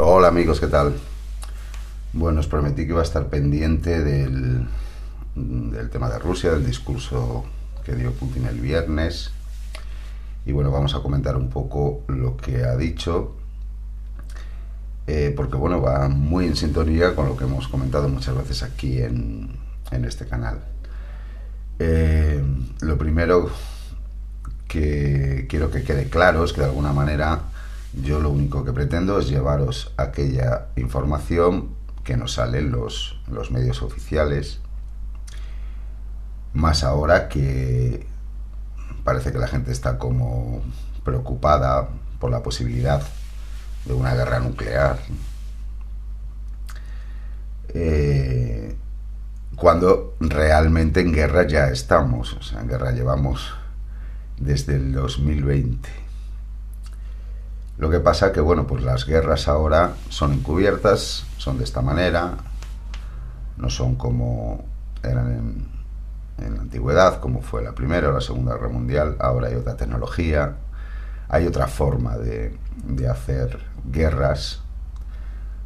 Hola amigos, ¿qué tal? Bueno, os prometí que iba a estar pendiente del, del tema de Rusia, del discurso que dio Putin el viernes. Y bueno, vamos a comentar un poco lo que ha dicho, eh, porque bueno, va muy en sintonía con lo que hemos comentado muchas veces aquí en, en este canal. Eh, lo primero que quiero que quede claro es que de alguna manera yo lo único que pretendo es llevaros aquella información que nos sale en los, los medios oficiales, más ahora que parece que la gente está como preocupada por la posibilidad de una guerra nuclear. Eh, cuando realmente en guerra ya estamos, o sea, en guerra llevamos desde el 2020. Lo que pasa que, bueno, pues las guerras ahora son encubiertas, son de esta manera, no son como eran en, en la antigüedad, como fue la Primera o la Segunda Guerra Mundial, ahora hay otra tecnología, hay otra forma de, de hacer guerras,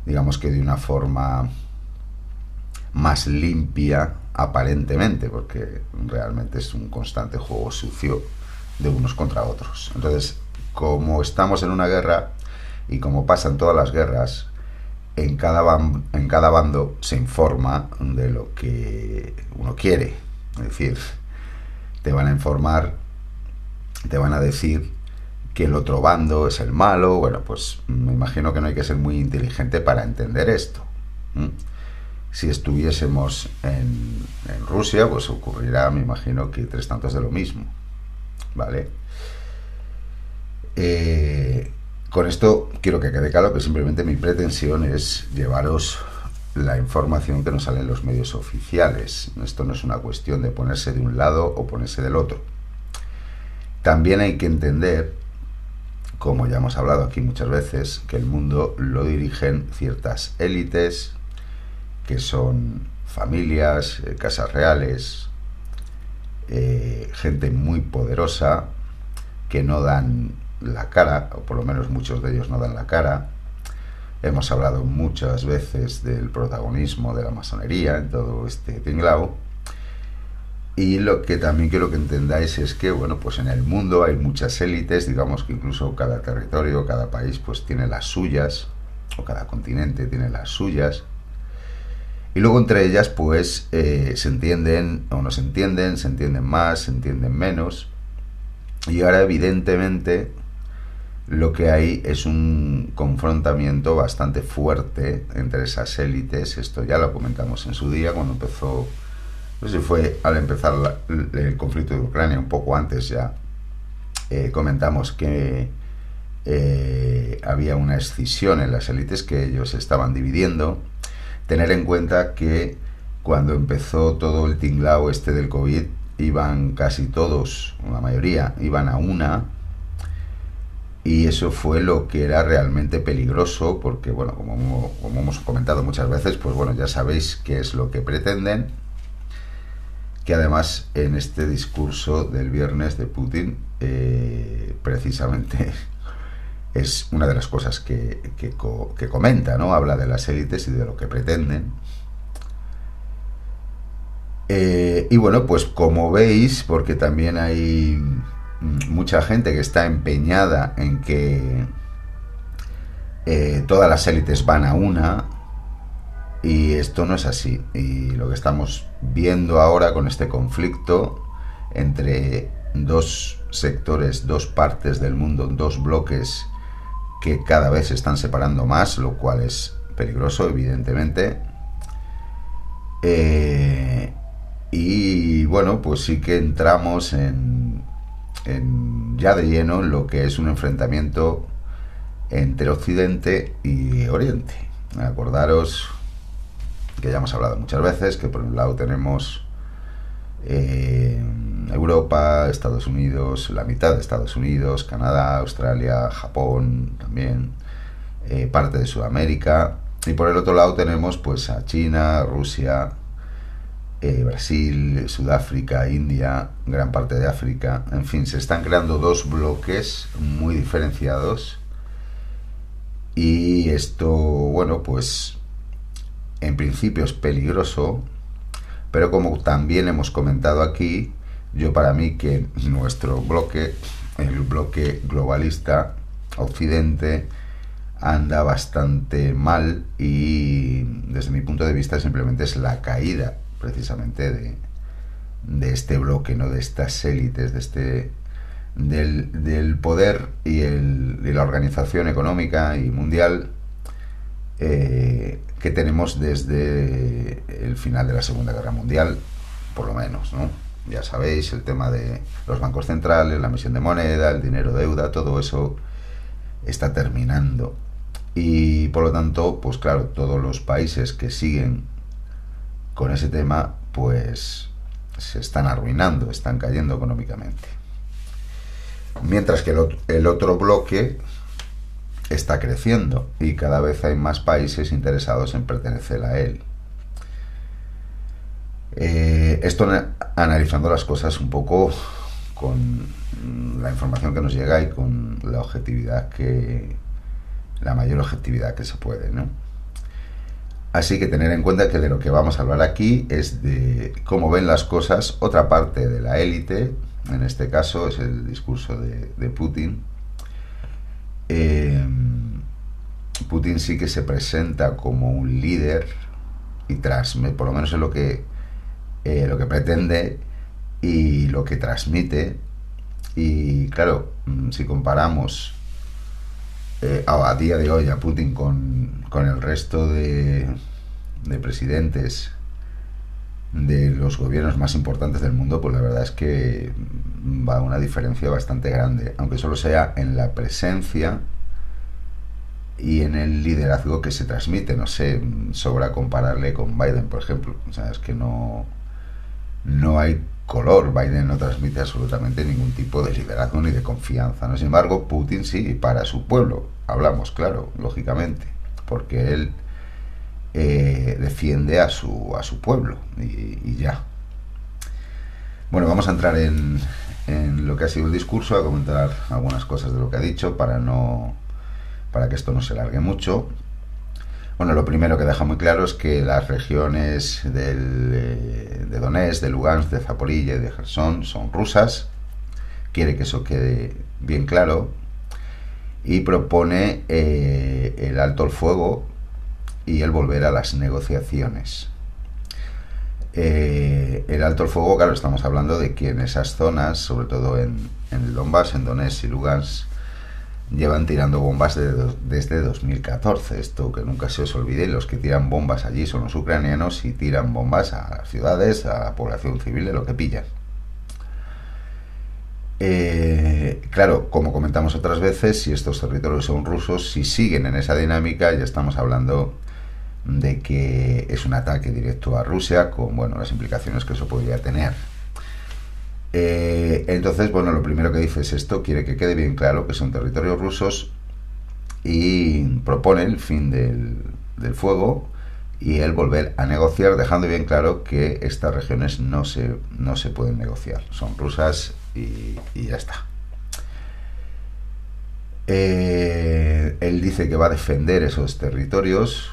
digamos que de una forma más limpia aparentemente, porque realmente es un constante juego sucio de unos contra otros. Entonces, como estamos en una guerra y como pasa en todas las guerras, en cada, en cada bando se informa de lo que uno quiere. Es decir, te van a informar, te van a decir que el otro bando es el malo. Bueno, pues me imagino que no hay que ser muy inteligente para entender esto. Si estuviésemos en, en Rusia, pues ocurrirá, me imagino, que tres tantos de lo mismo. ¿Vale? Eh, con esto quiero que quede claro que simplemente mi pretensión es llevaros la información que nos sale en los medios oficiales. Esto no es una cuestión de ponerse de un lado o ponerse del otro. También hay que entender, como ya hemos hablado aquí muchas veces, que el mundo lo dirigen ciertas élites, que son familias, eh, casas reales, eh, gente muy poderosa, que no dan la cara, o por lo menos muchos de ellos no dan la cara. Hemos hablado muchas veces del protagonismo de la masonería en todo este tinglao. Y lo que también quiero que entendáis es que, bueno, pues en el mundo hay muchas élites, digamos que incluso cada territorio, cada país, pues tiene las suyas, o cada continente tiene las suyas. Y luego entre ellas, pues eh, se entienden o no se entienden, se entienden más, se entienden menos. Y ahora, evidentemente, lo que hay es un confrontamiento bastante fuerte entre esas élites. Esto ya lo comentamos en su día cuando empezó, no sé si fue al empezar el conflicto de Ucrania, un poco antes ya, eh, comentamos que eh, había una escisión en las élites que ellos estaban dividiendo. Tener en cuenta que cuando empezó todo el tinglao este del COVID, iban casi todos, la mayoría, iban a una y eso fue lo que era realmente peligroso porque bueno como, hemos comentado muchas veces pues bueno ya sabéis qué es lo que pretenden que además en este discurso del viernes de Putin eh, precisamente es una de las cosas que, que, que comenta no habla de las élites y de lo que pretenden. Eh, y bueno pues como veis porque también hay mucha gente que está empeñada en que eh, todas las élites van a una y esto no es así. Y lo que estamos viendo ahora con este conflicto entre dos sectores, dos partes del mundo, dos bloques que cada vez se están separando más, lo cual es peligroso, evidentemente. Eh, y bueno, pues sí que entramos en, en, ya de lleno en lo que es un enfrentamiento entre Occidente y Oriente. Acordaros que ya hemos hablado muchas veces, que por un lado tenemos eh, Europa, Estados Unidos, la mitad de Estados Unidos, Canadá, Australia, Japón también, eh, parte de Sudamérica, y por el otro lado tenemos pues a China, Rusia, eh, Brasil, Sudáfrica, India, gran parte de África, en fin, se están creando dos bloques muy diferenciados. Y esto, bueno, pues en principio es peligroso, pero como también hemos comentado aquí, yo para mí que nuestro bloque, el bloque globalista occidente, anda bastante mal y desde mi punto de vista simplemente es la caída precisamente de, de este bloque, ¿no? de estas élites, de este del, poder y, la organización económica y mundial eh, que tenemos desde el final de la Segunda Guerra Mundial, por lo menos, ¿no? Ya sabéis, el tema de los bancos centrales, la emisión de moneda, el dinero deuda, todo eso está terminando. Y por lo tanto, pues claro, todos los países que siguen con ese tema, pues se están arruinando, están cayendo económicamente. Mientras que el otro, bloque está creciendo y cada vez hay más países interesados en pertenecer a él. Eh, esto analizando las cosas un poco con la información que nos llega y con la objetividad que la mayor objetividad que se puede, ¿no? Así que tener en cuenta que de lo que vamos a hablar aquí es de cómo ven las cosas otra parte de la élite, en este caso es el discurso de, Putin. Eh, Putin sí que se presenta como un líder y transmite, por lo menos es lo que, eh, lo que pretende y lo que transmite. Y claro, mm, si comparamos eh, a, día de hoy a Putin con, con el resto de, de presidentes de los gobiernos más importantes del mundo, pues la verdad es que va una diferencia bastante grande, aunque solo sea en la presencia y en el liderazgo que se transmite. No sé, sobra compararle con Biden, por ejemplo. O sea, es que no, no hay color. Biden no transmite absolutamente ningún tipo de liderazgo ni de confianza. ¿no? Sin embargo, Putin sí, para su pueblo. Hablamos, claro, lógicamente, porque él eh, defiende a su, a su pueblo y, ya. Bueno, vamos a entrar en, en, lo que ha sido el discurso, a comentar algunas cosas de lo que ha dicho para no para que esto no se largue mucho. Bueno, lo primero que deja muy claro es que las regiones del, eh, de Donetsk, de Lugansk, de Zaporilla y de Gerson son rusas. Quiere que eso quede bien claro y propone eh, el alto el fuego y el volver a las negociaciones. Eh, el alto el fuego, claro, estamos hablando de que en esas zonas, sobre todo en, el Donbass, en Donetsk y Lugansk, llevan tirando bombas desde 2014. Esto que nunca se os olvide, los que tiran bombas allí son los ucranianos y tiran bombas a las ciudades, a la población civil, de lo que pillan. Eh, claro, como comentamos otras veces, si estos territorios son rusos, si siguen en esa dinámica, ya estamos hablando de que es un ataque directo a Rusia, con bueno, las implicaciones que eso podría tener. Eh, entonces, bueno, lo primero que dice es esto, quiere que quede bien claro que son territorios rusos y propone el fin del, fuego y el volver a negociar, dejando bien claro que estas regiones no se, no se pueden negociar, son rusas y, ya está. Eh, él dice que va a defender esos territorios,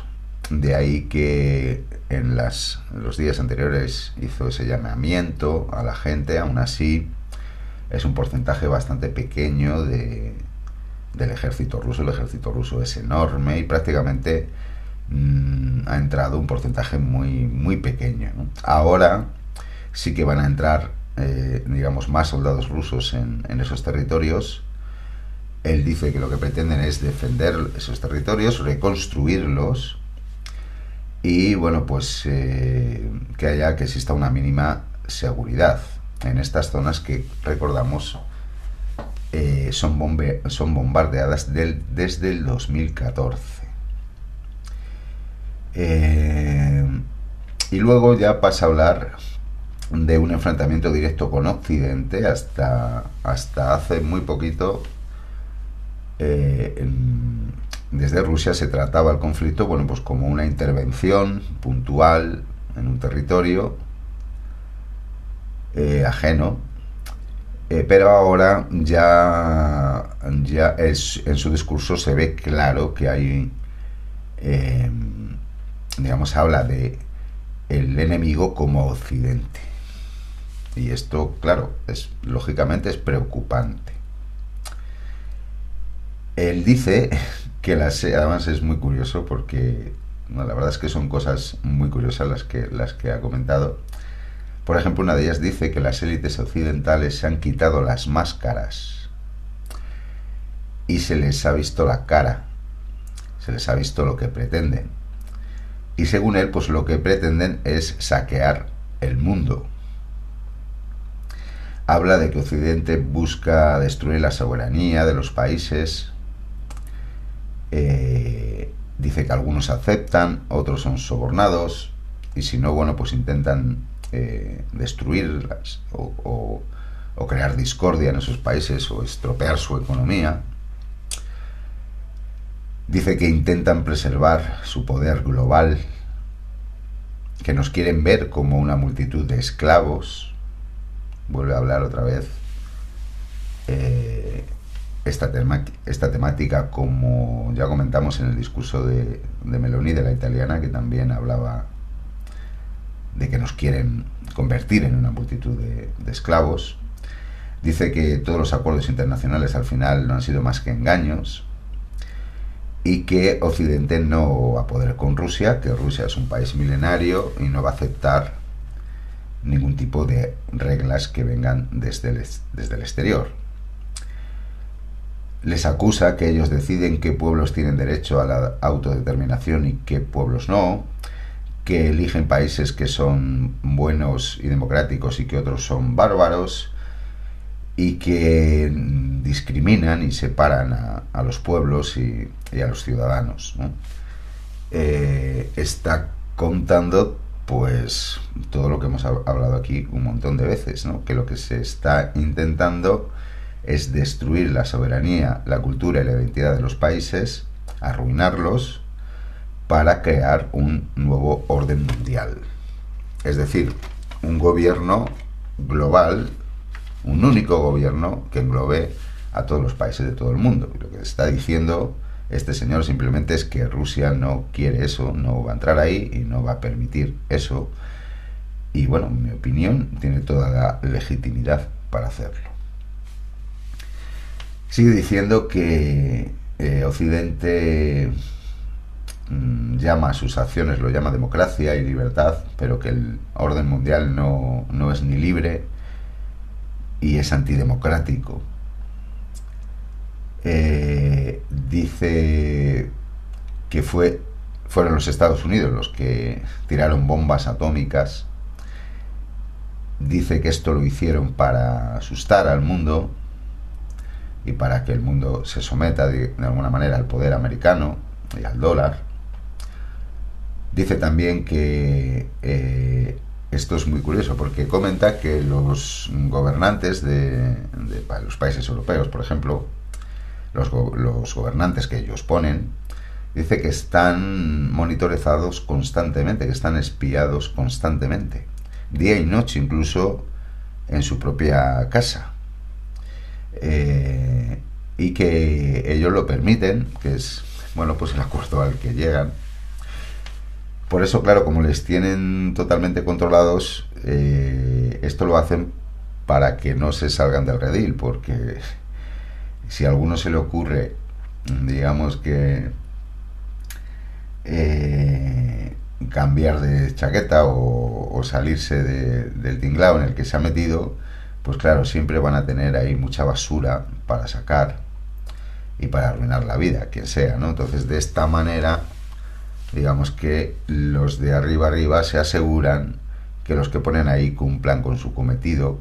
de ahí que en, las, los días anteriores hizo ese llamamiento a la gente, aún así es un porcentaje bastante pequeño de, del ejército ruso. El ejército ruso es enorme y prácticamente mm, ha entrado un porcentaje muy, muy pequeño. Ahora sí que van a entrar, eh, digamos, más soldados rusos en, en esos territorios. Él dice que lo que pretenden es defender esos territorios, reconstruirlos y bueno, pues eh, que haya, que exista una mínima seguridad en estas zonas que recordamos eh, son, son bombardeadas desde el 2014. Eh, y luego ya pasa a hablar de un enfrentamiento directo con Occidente hasta, hasta hace muy poquito desde Rusia se trataba el conflicto bueno, pues como una intervención puntual en un territorio eh, ajeno Eh, pero ahora ya, ya es, en su discurso se ve claro que hay, eh, digamos, habla de el enemigo como Occidente. Y esto, claro, es lógicamente es preocupante. Él dice que las además es muy curioso porque la verdad es que son cosas muy curiosas las que las que ha comentado. Por ejemplo, una de ellas dice que las élites occidentales se han quitado las máscaras y se les ha visto la cara, se les ha visto lo que pretenden. Y según él, pues lo que pretenden es saquear el mundo. Habla de que Occidente busca destruir la soberanía de los países. Eh, dice que algunos aceptan, otros son sobornados. Y si no, bueno, pues intentan eh, destruirlas o, crear discordia en esos países o estropear su economía. Dice que intentan preservar su poder global, que nos quieren ver como una multitud de esclavos. Vuelve a hablar otra vez eh, esta, temática, como ya comentamos en el discurso de, de Meloni, de la italiana, que también hablaba de que nos quieren convertir en una multitud de, esclavos. Dice que todos los acuerdos internacionales al final no han sido más que engaños y que Occidente no va a poder con Rusia, que Rusia es un país milenario y no va a aceptar ningún tipo de reglas que vengan desde el, desde el exterior. Les acusa que ellos deciden qué pueblos tienen derecho a la autodeterminación y qué pueblos no, que eligen países que son buenos y democráticos y que otros son bárbaros y que discriminan y separan a, los pueblos y, a los ciudadanos. Eh, está contando pues todo lo que hemos hablado aquí un montón de veces, que lo que se está intentando es destruir la soberanía, la cultura y la identidad de los países, arruinarlos para crear un nuevo orden mundial. Es decir, un gobierno global, un único gobierno que englobe a todos los países de todo el mundo. lo que está diciendo este señor simplemente es que Rusia no quiere eso, no va a entrar ahí y no va a permitir eso. Y bueno, en mi opinión, tiene toda la legitimidad para hacerlo. Sigue diciendo que eh, Occidente Mm, llama a sus acciones, lo llama democracia y libertad, pero que el orden mundial no, es ni libre y es antidemocrático. Eh, dice que fue, fueron los Estados Unidos los que tiraron bombas atómicas. Dice que esto lo hicieron para asustar al mundo y para que el mundo se someta de alguna manera al poder americano y al dólar Dice también que eh, esto es muy curioso porque comenta que los gobernantes de, los países europeos, por ejemplo, los, los, gobernantes que ellos ponen, dice que están monitorizados constantemente, que están espiados constantemente, día y noche, incluso en su propia casa. Eh, y que ellos lo permiten, que es, bueno, pues el acuerdo al que llegan. Por eso, claro, como les tienen totalmente controlados, eh, esto lo hacen para que no se salgan del redil, porque si a alguno se le ocurre, digamos que eh, cambiar de chaqueta o, salirse del tinglado en el que se ha metido, pues claro, siempre van a tener ahí mucha basura para sacar y para arruinar la vida, quien sea, ¿no? Entonces, de esta manera digamos que los de arriba arriba se aseguran que los que ponen ahí cumplan con su cometido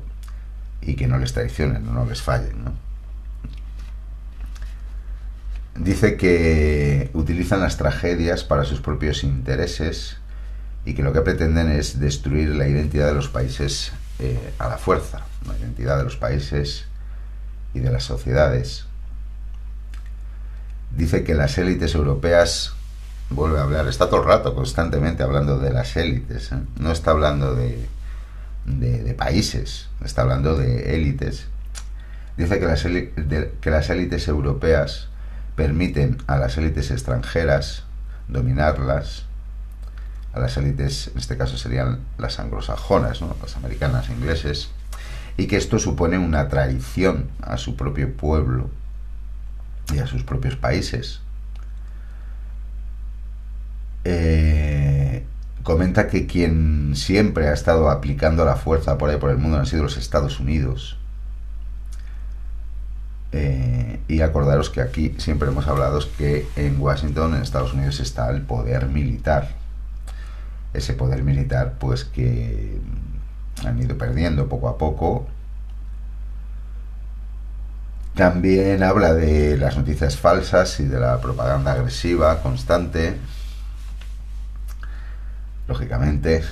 y que no les traicionen, no les fallen. ¿no? Dice que utilizan las tragedias para sus propios intereses y que lo que pretenden es destruir la identidad de los países eh, a la fuerza, la identidad de los países y de las sociedades. Dice que las élites europeas vuelve a hablar, está todo el rato constantemente hablando de las élites, ¿eh? no está hablando de, de, países, está hablando de élites Dice que las, que las élites europeas permiten a las élites extranjeras dominarlas, a las élites, en este caso serían las anglosajonas, ¿no? las americanas, ingleses, y que esto supone una traición a su propio pueblo y a sus propios países. Eh, comenta que quien siempre ha estado aplicando la fuerza por ahí por el mundo han sido los Estados Unidos. Eh, y acordaros que aquí siempre hemos hablado que en Washington, en Estados Unidos, está el poder militar. Ese poder militar, pues que han ido perdiendo poco a poco. También habla de las noticias falsas y de la propaganda agresiva constante. Lógicamente.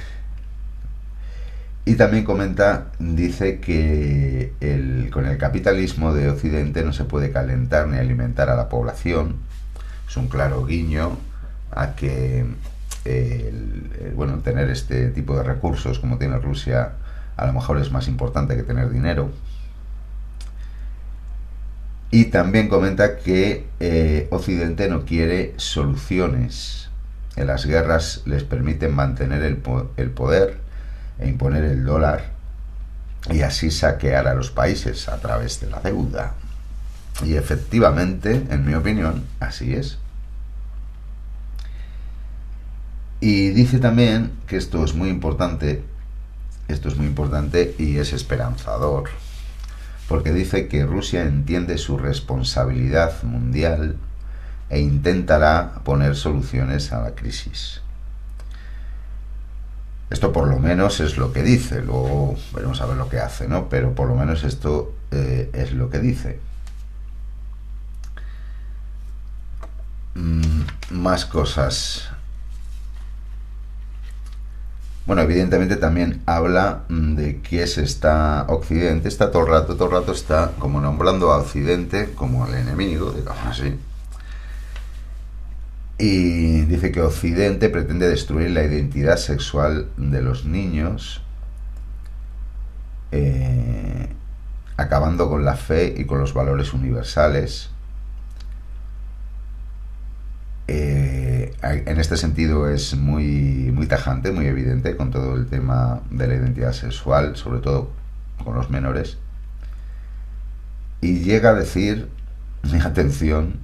Y también comenta, dice que con el capitalismo de Occidente no se puede calentar ni alimentar a la población. Es un claro guiño a que bueno, tener este tipo de recursos como tiene Rusia a lo mejor es más importante que tener dinero. Y también comenta que eh, Occidente no quiere soluciones. En las guerras les permiten mantener el, el poder e imponer el dólar y así saquear a los países a través de la deuda. Y efectivamente, en mi opinión, así es. Y dice también que esto es muy importante, esto es muy importante y es esperanzador, porque dice que Rusia entiende su responsabilidad mundial e intentará poner soluciones a la crisis. Esto por lo menos es lo que dice, luego veremos a ver lo que hace, ¿no? Pero por lo menos esto eh, es lo que dice. Mm, más cosas. Bueno, evidentemente también habla mm, de que se está Occidente, está todo el rato, todo el rato está como nombrando a Occidente como al enemigo, digamos así. Y dice que Occidente pretende destruir la identidad sexual de los niños, eh, acabando con la fe y con los valores universales. Eh, en este sentido es muy, muy tajante, muy evidente con todo el tema de la identidad sexual, sobre todo con los menores. Y llega a decir, mi atención,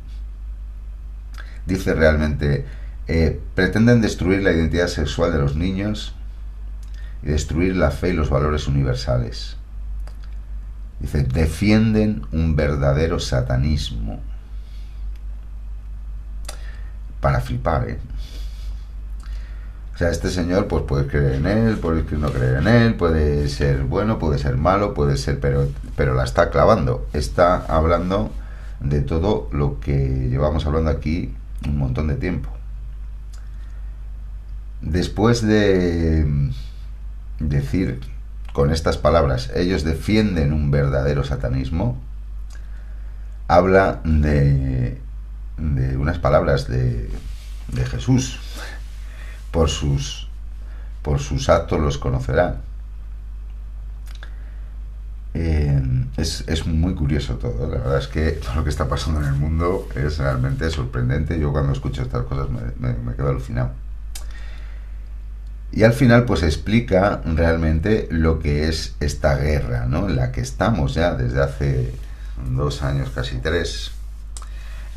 dice realmente, eh, pretenden destruir la identidad sexual de los niños y destruir la fe y los valores universales. Dice, defienden un verdadero satanismo. Para flipar, ¿eh? O sea, este señor pues puede creer en él, puede no creer en él, puede ser bueno, puede ser malo, puede ser, pero, pero la está clavando. Está hablando de todo lo que llevamos hablando aquí un montón de tiempo. Después de decir con estas palabras, ellos defienden un verdadero satanismo, habla de, de unas palabras de, de Jesús. Por sus, por sus actos los conocerán. Eh, es, muy curioso todo. La verdad es que todo lo que está pasando en el mundo es realmente sorprendente. Yo cuando escucho estas cosas me, quedo alucinado. Y al final pues explica realmente lo que es esta guerra, ¿no? En la que estamos ya desde hace dos años, casi tres.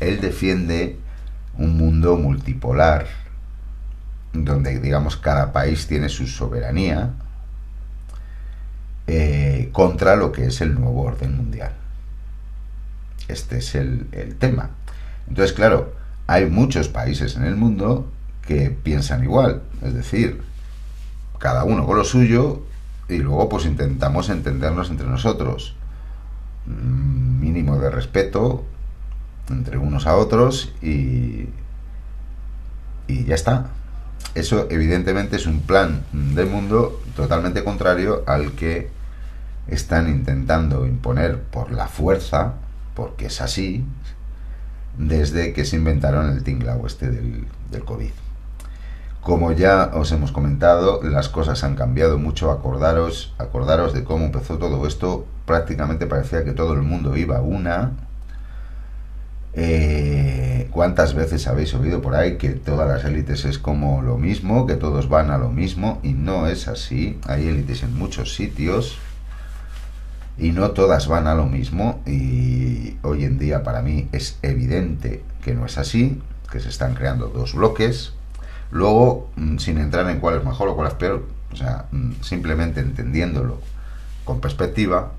Él defiende un mundo multipolar, donde digamos cada país tiene su soberanía, eh, contra lo que es el nuevo orden mundial. Este es el, tema. Entonces, claro, hay muchos países en el mundo que piensan igual, es decir, cada uno con lo suyo y luego pues intentamos entendernos entre nosotros. Mm, mínimo de respeto entre unos a otros y, y ya está. Eso evidentemente es un plan de mundo totalmente contrario al que están intentando imponer por la fuerza, porque es así, desde que se inventaron el tinglao este del, del COVID. Como ya os hemos comentado, las cosas han cambiado mucho. Acordaros, acordaros de cómo empezó todo esto prácticamente parecía que todo el mundo iba a una. Eh, ¿Cuántas veces habéis oído por ahí que todas las élites es como lo mismo, que todos van a lo mismo? Y no es así. Hay élites en muchos sitios y no todas van a lo mismo. Y hoy en día para mí es evidente que no es así, que se están creando dos bloques. Luego, mm, sin entrar en cuál es mejor o cuál es peor, o sea, mm, simplemente entendiéndolo con perspectiva,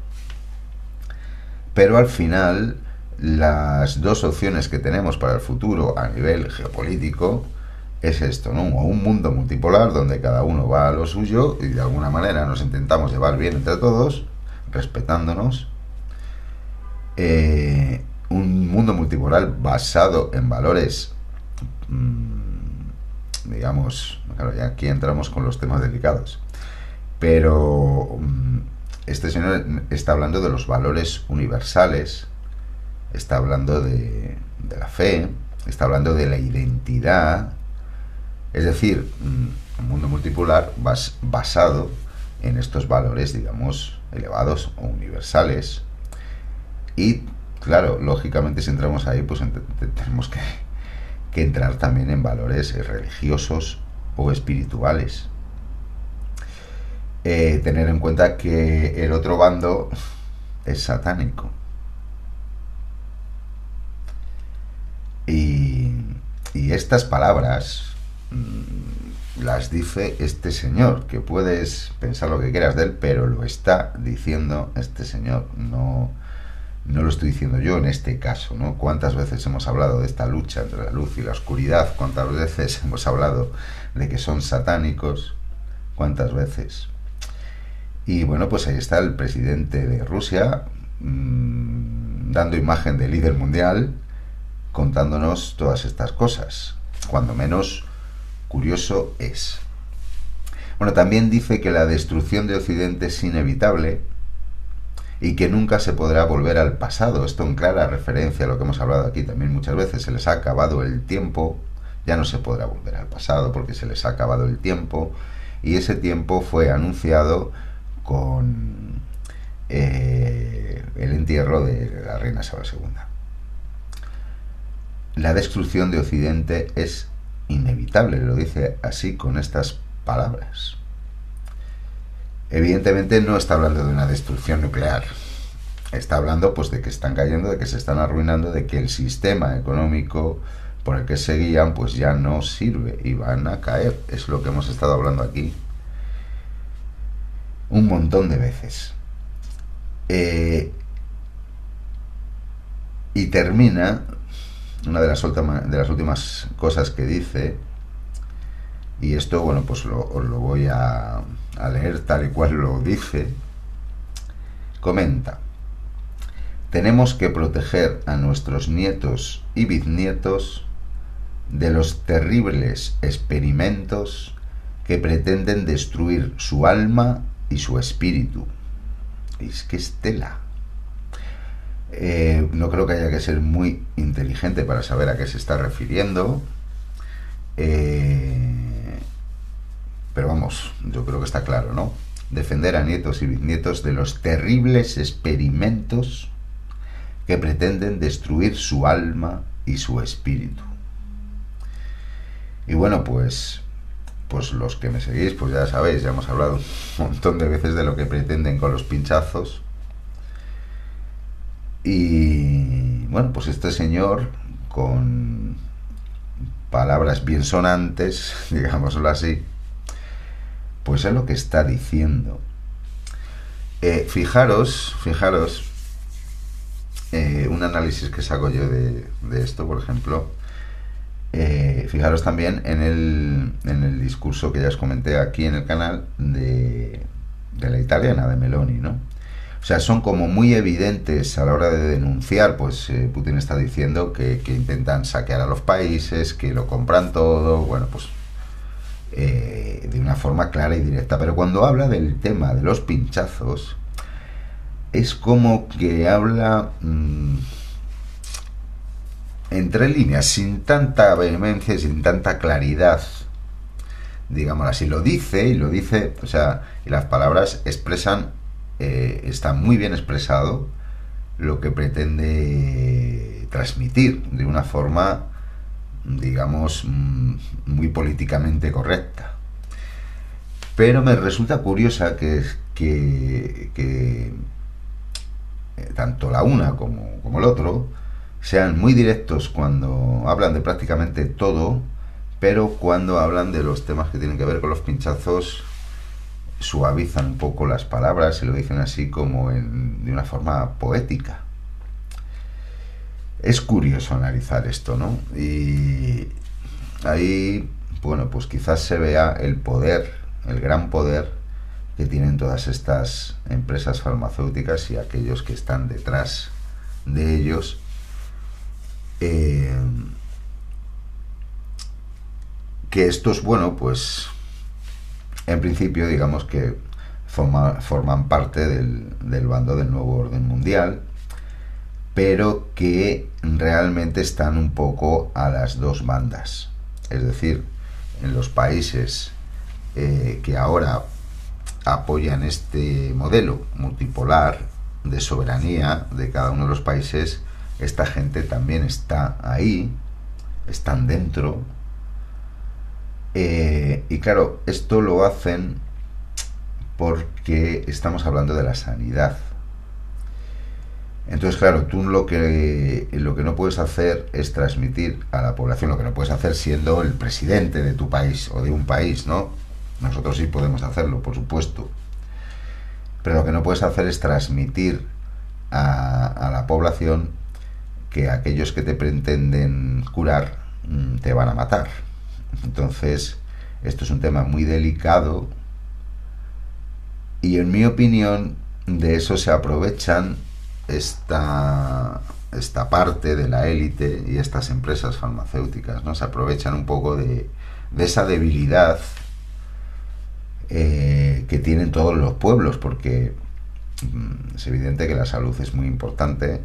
pero al final las dos opciones que tenemos para el futuro a nivel geopolítico es esto, ¿no? Un mundo multipolar donde cada uno va a lo suyo y de alguna manera nos intentamos llevar bien entre todos, respetándonos. Eh, un mundo multipolar basado en valores, mm, digamos, claro, ya aquí entramos con los temas delicados, pero mm, este señor está hablando de los valores universales, está hablando de, la fe, está hablando de la identidad, es decir, mm, un mundo multipolar basado en estos valores, digamos, elevados o universales. Y, claro, lógicamente si entramos ahí, pues tenemos que, entrar también en valores religiosos o espirituales. Eh, tener en cuenta que el otro bando es satánico. Y, y estas palabras mm, las dice este señor, que puedes pensar lo que quieras de él, pero lo está diciendo este señor, no, no lo estoy diciendo yo en este caso, ¿no? ¿Cuántas veces hemos hablado de esta lucha entre la luz y la oscuridad? ¿Cuántas veces hemos hablado de que son satánicos? ¿Cuántas veces? Y bueno, pues ahí está el presidente de Rusia mmm, dando imagen de líder mundial, contándonos todas estas cosas. Cuando menos curioso es. Bueno, también dice que la destrucción de Occidente es inevitable y que nunca se podrá volver al pasado. Esto en clara referencia a lo que hemos hablado aquí también muchas veces. Se les ha acabado el tiempo, ya no se podrá volver al pasado porque se les ha acabado el tiempo y ese tiempo fue anunciado con eh, el entierro de la reina Isabel II. La destrucción de Occidente es inevitable, lo dice así con estas palabras. Evidentemente no está hablando de una destrucción nuclear. Está hablando pues de que están cayendo, de que se están arruinando, de que el sistema económico por el que seguían pues ya no sirve y van a caer. Es lo que hemos estado hablando aquí un montón de veces. Eh, y termina, una de las, de las últimas cosas que dice, y esto, bueno, pues lo, os lo voy a, a leer tal y cual lo dice, comenta, tenemos que proteger a nuestros nietos y bisnietos de los terribles experimentos que pretenden destruir su alma y su espíritu. Es que es tela. Eh, no creo que haya que ser muy inteligente para saber a qué se está refiriendo. Eh, pero vamos, yo creo que está claro, ¿no? Defender a nietos y bisnietos de los terribles experimentos que pretenden destruir su alma y su espíritu. Y bueno, pues pues los que me seguís, pues ya sabéis, ya hemos hablado un montón de veces de lo que pretenden con los pinchazos. Y bueno, pues este señor, con palabras bien sonantes, digámoslo así, pues es lo que está diciendo. Eh, fijaros, fijaros, eh, un análisis que saco yo de, de esto, por ejemplo, eh, fijaros también en el, en el discurso que ya os comenté aquí en el canal de, la italiana, de Meloni, ¿no? O sea, son como muy evidentes a la hora de denunciar, pues eh, Putin está diciendo que, intentan saquear a los países, que lo compran todo, bueno, pues eh, de una forma clara y directa. Pero cuando habla del tema de los pinchazos, es como que habla... Mm, entre líneas, sin tanta vehemencia sin tanta claridad, digamos así, lo dice y lo dice, o sea, y las palabras expresan eh, está muy bien expresado lo que pretende transmitir de una forma, digamos, mm, muy políticamente correcta. Pero me resulta curiosa que, que, que eh, tanto la una como, como el otro sean muy directos cuando hablan de prácticamente todo, pero cuando hablan de los temas que tienen que ver con los pinchazos suavizan un poco las palabras y lo dicen así como en, de una forma poética. Es curioso analizar esto, ¿no? Y ahí, bueno, pues quizás se vea el poder, el gran poder que tienen todas estas empresas farmacéuticas y aquellos que están detrás de ellos. Eh, que estos, bueno, pues en principio digamos que forman parte del, bando del nuevo orden mundial, pero que realmente están un poco a las dos bandas. Es decir, en los países eh, que ahora apoyan este modelo multipolar de soberanía de cada uno de los países, esta gente también está ahí, están dentro, eh, y claro, esto lo hacen porque estamos hablando de la sanidad. Entonces, claro, tú lo que, lo que no puedes hacer es transmitir a la población, lo que no puedes hacer siendo el presidente de tu país o de un país, ¿no? Nosotros sí podemos hacerlo, por supuesto. Pero lo que no puedes hacer es transmitir a, la población que aquellos que te pretenden curar mm, te van a matar. Entonces, esto es un tema muy delicado y en mi opinión de eso se aprovechan esta, esta parte de la élite y estas empresas farmacéuticas, ¿no? Se aprovechan un poco de, esa debilidad eh, que tienen todos los pueblos, porque mm, es evidente que la salud es muy importante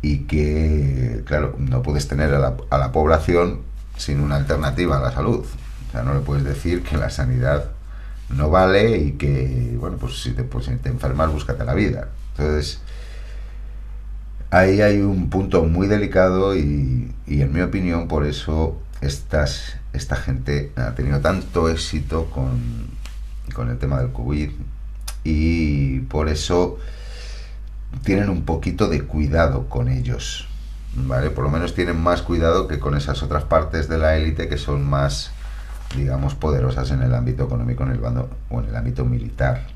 y que, claro, no puedes tener a la, a la población sin una alternativa a la salud. O sea, no le puedes decir que la sanidad no vale y que, bueno, pues si te, pues, si te enfermas, búscate la vida. Entonces, ahí hay un punto muy delicado y, y en mi opinión, por eso estas, esta gente ha tenido tanto éxito con, con el tema del COVID y por eso tienen un poquito de cuidado con ellos. Por lo menos tienen más cuidado que con esas otras partes de la élite que son más, digamos, poderosas en el ámbito económico en el bando, o en el ámbito militar.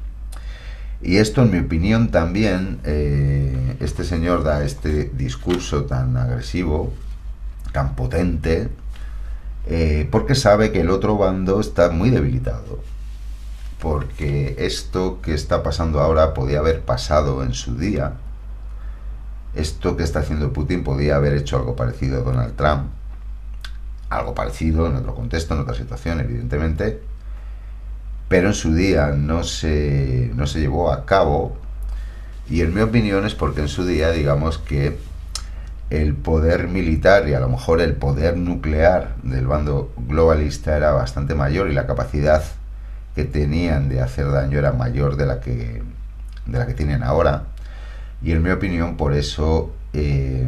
Y esto, en mi opinión, también, eh, este señor da este discurso tan agresivo, tan potente, eh, porque sabe que el otro bando está muy debilitado. Porque esto que está pasando ahora podía haber pasado en su día, esto que está haciendo Putin podía haber hecho algo parecido a Donald Trump, algo parecido en otro contexto, en otra situación, evidentemente, pero en su día no se, no se llevó a cabo. Y en mi opinión es porque en su día digamos que el poder militar y a lo mejor el poder nuclear del bando globalista era bastante mayor y la capacidad que tenían de hacer daño era mayor de la que, de la que tienen ahora y en mi opinión, por eso eh,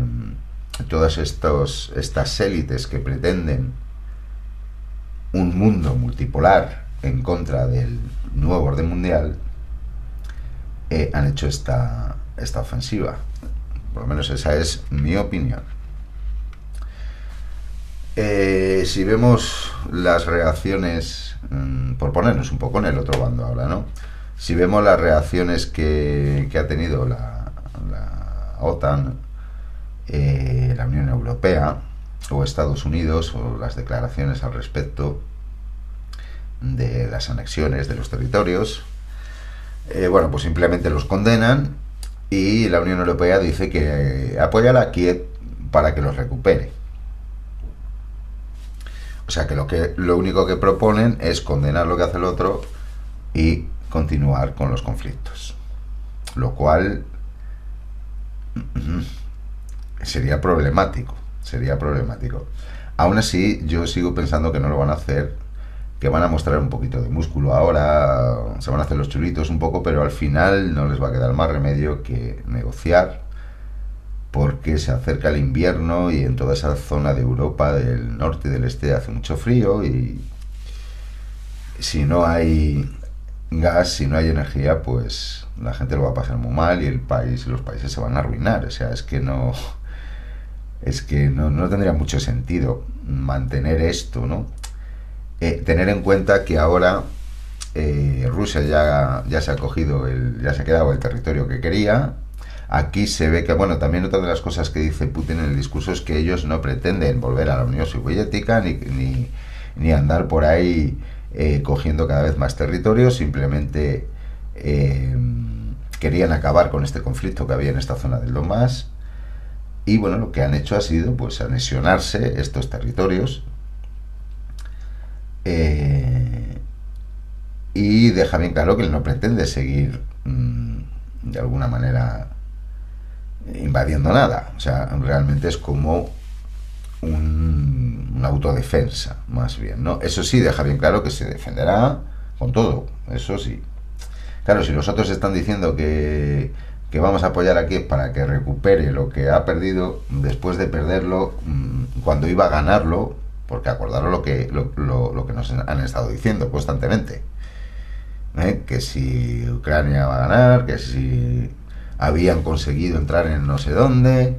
todas estos, estas élites que pretenden un mundo multipolar en contra del nuevo orden mundial eh, han hecho esta, esta ofensiva. Por lo menos esa es mi opinión. Eh, si vemos las reacciones, mm, por ponernos un poco en el otro bando ahora, ¿no? Si vemos las reacciones que, que ha tenido la, OTAN, eh, la Unión Europea o Estados Unidos o las declaraciones al respecto de las anexiones de los territorios, eh, bueno, pues simplemente los condenan y la Unión Europea dice que apoya a la Kiev para que los recupere. O sea que lo, que lo único que proponen es condenar lo que hace el otro y continuar con los conflictos. Lo cual sería problemático, sería problemático. Aún así, yo sigo pensando que no lo van a hacer que van a mostrar un poquito de músculo ahora, se van a hacer los chulitos un poco, pero al final no les va a quedar más remedio que negociar porque se acerca el invierno y en toda esa zona de Europa, del norte y del este, hace mucho frío y si no hay gas, si no hay energía, pues la gente lo va a pasar muy mal y el país, los países se van a arruinar. O sea, es que no, es que no, no tendría mucho sentido mantener esto, ¿no? Eh, tener en cuenta que ahora eh, Rusia ya, ya se ha cogido, el, ya se ha quedado el territorio que quería. Aquí se ve que, bueno, también otra de las cosas que dice Putin en el discurso es que ellos no pretenden volver a la Unión Soviética ni, ni, ni andar por ahí eh, cogiendo cada vez más territorios, simplemente querían acabar con este conflicto que había en esta zona del Donbass. Y bueno, lo que han hecho ha sido pues anexionarse estos territorios eh, y deja bien claro que él no pretende seguir mm, de alguna manera invadiendo nada. O sea, realmente es como un, una autodefensa, más bien. ¿no? Eso sí, deja bien claro que se defenderá con todo. Eso sí. Claro, si los otros están diciendo que, que vamos a apoyar aquí para que recupere lo que ha perdido después de perderlo mm, cuando iba a ganarlo, porque acordaros lo que, lo, lo, que nos han estado diciendo constantemente. ¿eh? Que si Ucrania va a ganar, que si habían conseguido entrar en no sé dónde.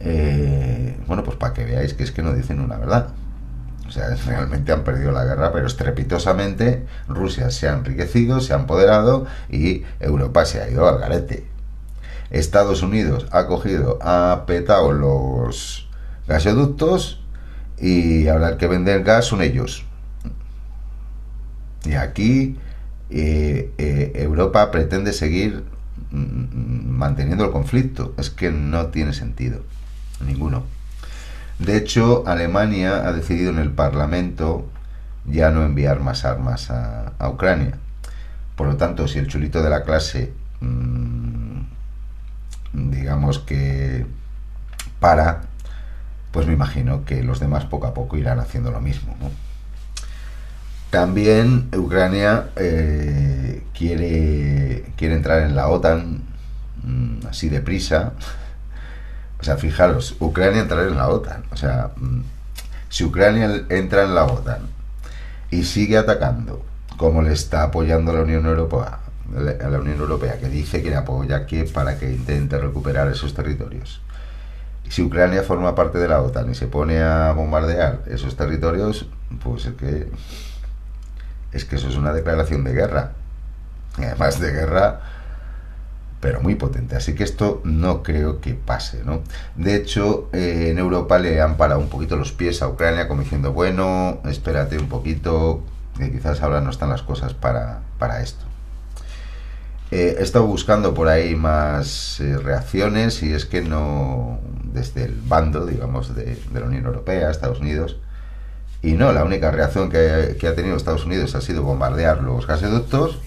Eh, bueno, pues para que veáis que es que no dicen una verdad. O sea, realmente han perdido la guerra, pero estrepitosamente Rusia se ha enriquecido, se ha empoderado y Europa se ha ido al garete. Estados Unidos ha cogido, ha petado los gasoductos y ahora el que vende el gas son ellos. Y aquí eh, eh, Europa pretende seguir mm, mm, manteniendo el conflicto. Es que no tiene sentido, ninguno. De hecho, Alemania ha decidido en el Parlamento ya no enviar más armas a, Ucrania. Por lo tanto, si el chulito de la clase, mm, digamos que para, pues me imagino que los demás poco a poco irán haciendo lo mismo. También Ucrania eh, quiere, quiere entrar en la OTAN mm, así deprisa. O sea, fijaros, Ucrania entrar en la OTAN. O sea, mm, si Ucrania entra en la OTAN y sigue atacando, como le está apoyando a la Unión Europea, a la Unión Europea, que dice que le apoya que para que intente recuperar esos territorios si Ucrania forma parte de la OTAN y se pone a bombardear esos territorios, pues es que es que eso es una declaración de guerra. Y además de guerra, pero muy potente. Así que esto no creo que pase, ¿no? De hecho, eh, en Europa le han parado un poquito los pies a Ucrania, como diciendo, bueno, espérate un poquito, que quizás ahora no están las cosas para, para esto. Eh, he estado buscando por ahí más eh, reacciones y es que no, desde el bando, digamos, de, la Unión Europea, Estados Unidos, y no, la única reacción que, ha tenido Estados Unidos ha sido bombardear los gasoductos,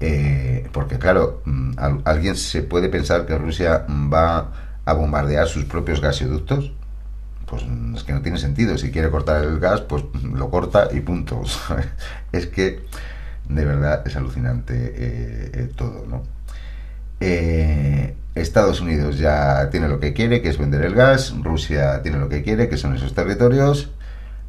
eh, porque claro, mm, alguien se puede pensar que Rusia va a bombardear sus propios gasoductos, pues mm, es que no tiene sentido. Si quiere cortar el gas, pues lo corta y punto. es que de verdad es alucinante eh, eh, todo, ¿no? Estados Unidos ya tiene lo que quiere, que es vender el gas, Rusia tiene lo que quiere, que son esos territorios,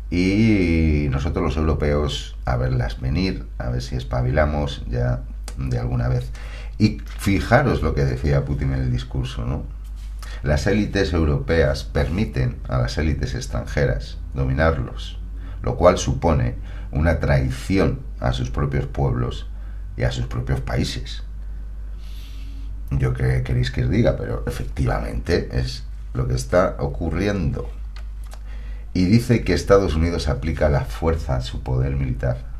y nosotros los europeos a verlas venir, a ver si espabilamos ya de alguna vez. Y fijaros lo que decía Putin en el discurso, ¿no? Las élites europeas permiten a las élites extranjeras dominarlos, lo cual supone una traición a sus propios pueblos y a sus propios países. Yo que queréis que os diga, pero efectivamente es lo que está ocurriendo. Y dice que Estados Unidos aplica la fuerza a su poder militar.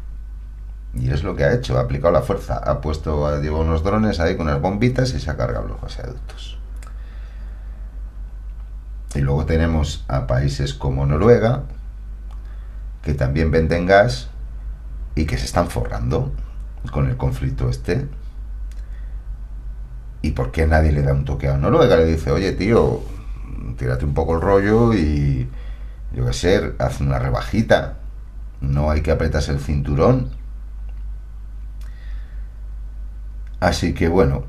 Y es lo que ha hecho, ha aplicado la fuerza. Ha puesto, lleva unos drones ahí con unas bombitas y se ha cargado los gasoductos. Y luego tenemos a países como Noruega, que también venden gas y que se están forrando con el conflicto este. ¿Y por qué nadie le da un toque a Noruega? Le dice, oye tío, tírate un poco el rollo y yo qué sé, haz una rebajita. no hay que apretarse el cinturón. Así que bueno,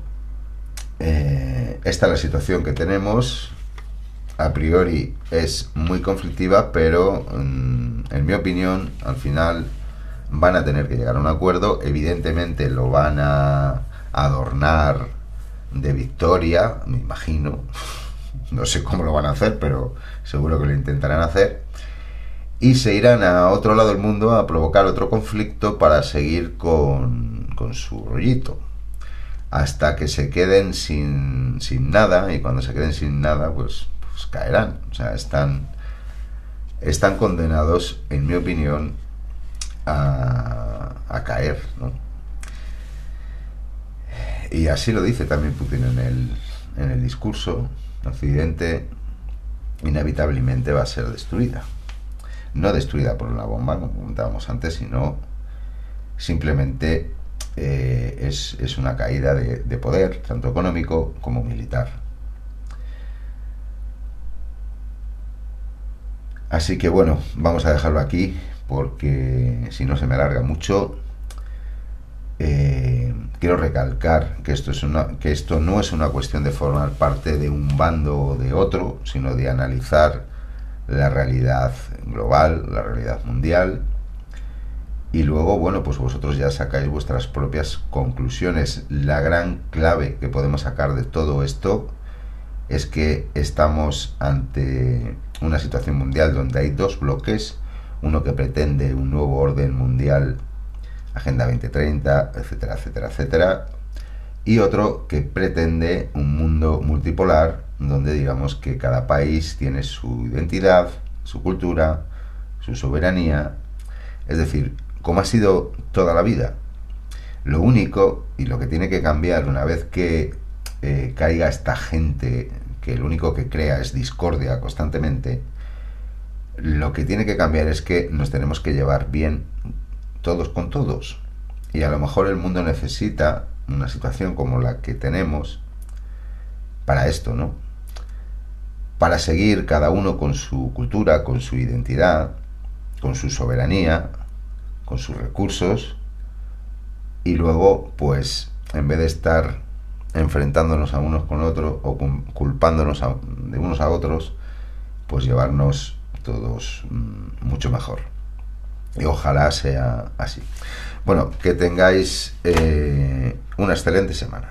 eh, esta es la situación que tenemos. A priori es muy conflictiva, pero mm, en mi opinión, al final van a tener que llegar a un acuerdo. Evidentemente lo van a adornar de victoria, me imagino. No sé cómo lo van a hacer, pero seguro que lo intentarán hacer. Y se irán a otro lado del mundo a provocar otro conflicto para seguir con, con su rollito. Hasta que se queden sin, sin nada, y cuando se queden sin nada, pues, pues caerán. O sea, están, están condenados, en mi opinión, a, a caer. ¿no? Y así lo dice también Putin en el, en el discurso. Occidente inevitablemente va a ser destruida. No destruida por una bomba, como comentábamos antes, sino simplemente eh, es, es, una caída de, de poder, tanto económico como militar. Así que bueno, vamos a dejarlo aquí porque si no se me alarga mucho. Eh, quiero recalcar que esto, es una, que esto no es una cuestión de formar parte de un bando o de otro, sino de analizar la realidad global, la realidad mundial, y luego, bueno, pues vosotros ya sacáis vuestras propias conclusiones. La gran clave que podemos sacar de todo esto es que estamos ante una situación mundial donde hay dos bloques, uno que pretende un nuevo orden mundial Agenda 2030, etcétera, etcétera, etcétera. Y otro que pretende un mundo multipolar donde digamos que cada país tiene su identidad, su cultura, su soberanía. Es decir, como ha sido toda la vida. Lo único y lo que tiene que cambiar una vez que eh, caiga esta gente que lo único que crea es discordia constantemente, lo que tiene que cambiar es que nos tenemos que llevar bien todos con todos. Y a lo mejor el mundo necesita una situación como la que tenemos para esto, ¿no? Para seguir cada uno con su cultura, con su identidad, con su soberanía, sus recursos, y luego, pues, en vez de estar enfrentándonos a unos con otros o culpándonos de unos a otros, pues llevarnos todos mm, mucho mejor. Y ojalá sea así. Bueno, que tengáis eh, una excelente semana.